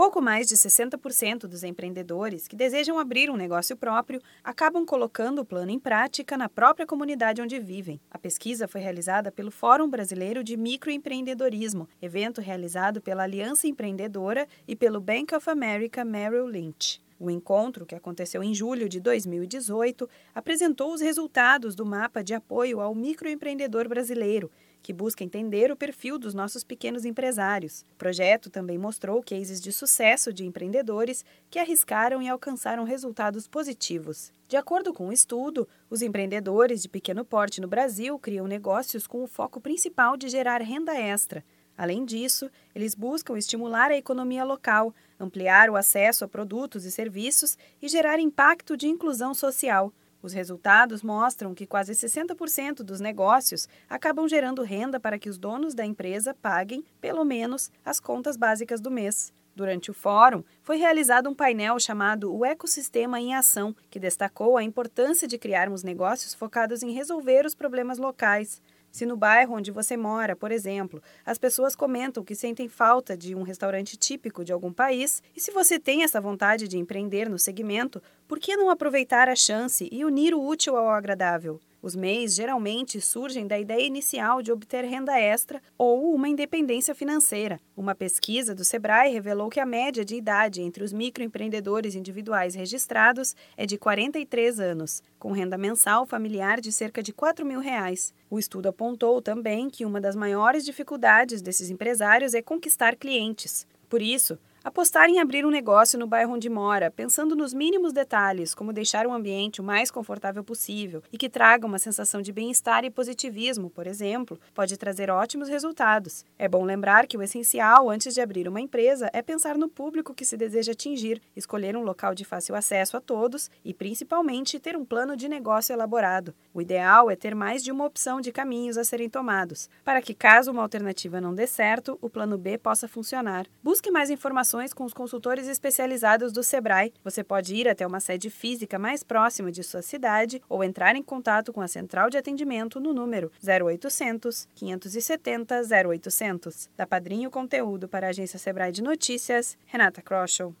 Pouco mais de 60% dos empreendedores que desejam abrir um negócio próprio acabam colocando o plano em prática na própria comunidade onde vivem. A pesquisa foi realizada pelo Fórum Brasileiro de Microempreendedorismo, evento realizado pela Aliança Empreendedora e pelo Bank of America Merrill Lynch. O encontro, que aconteceu em julho de 2018, apresentou os resultados do mapa de apoio ao microempreendedor brasileiro, que busca entender o perfil dos nossos pequenos empresários. O projeto também mostrou cases de sucesso de empreendedores que arriscaram e alcançaram resultados positivos. De acordo com o estudo, os empreendedores de pequeno porte no Brasil criam negócios com o foco principal de gerar renda extra. Além disso, eles buscam estimular a economia local, ampliar o acesso a produtos e serviços e gerar impacto de inclusão social. Os resultados mostram que quase 60% dos negócios acabam gerando renda para que os donos da empresa paguem, pelo menos, as contas básicas do mês. Durante o fórum, foi realizado um painel chamado O Ecossistema em Ação, que destacou a importância de criarmos negócios focados em resolver os problemas locais. Se no bairro onde você mora, por exemplo, as pessoas comentam que sentem falta de um restaurante típico de algum país, e se você tem essa vontade de empreender no segmento, por que não aproveitar a chance e unir o útil ao agradável? Os MEIs geralmente surgem da ideia inicial de obter renda extra ou uma independência financeira. Uma pesquisa do Sebrae revelou que a média de idade entre os microempreendedores individuais registrados é de 43 anos, com renda mensal familiar de cerca de 4 mil reais. O estudo apontou também que uma das maiores dificuldades desses empresários é conquistar clientes. Por isso, Apostar em abrir um negócio no bairro onde mora, pensando nos mínimos detalhes, como deixar o ambiente o mais confortável possível e que traga uma sensação de bem-estar e positivismo, por exemplo, pode trazer ótimos resultados. É bom lembrar que o essencial antes de abrir uma empresa é pensar no público que se deseja atingir, escolher um local de fácil acesso a todos e, principalmente, ter um plano de negócio elaborado. O ideal é ter mais de uma opção de caminhos a serem tomados, para que, caso uma alternativa não dê certo, o plano B possa funcionar. Busque mais informações com os consultores especializados do Sebrae. Você pode ir até uma sede física mais próxima de sua cidade ou entrar em contato com a central de atendimento no número 0800 570 0800. Da Padrinho Conteúdo para a agência Sebrae de Notícias, Renata Kroschel.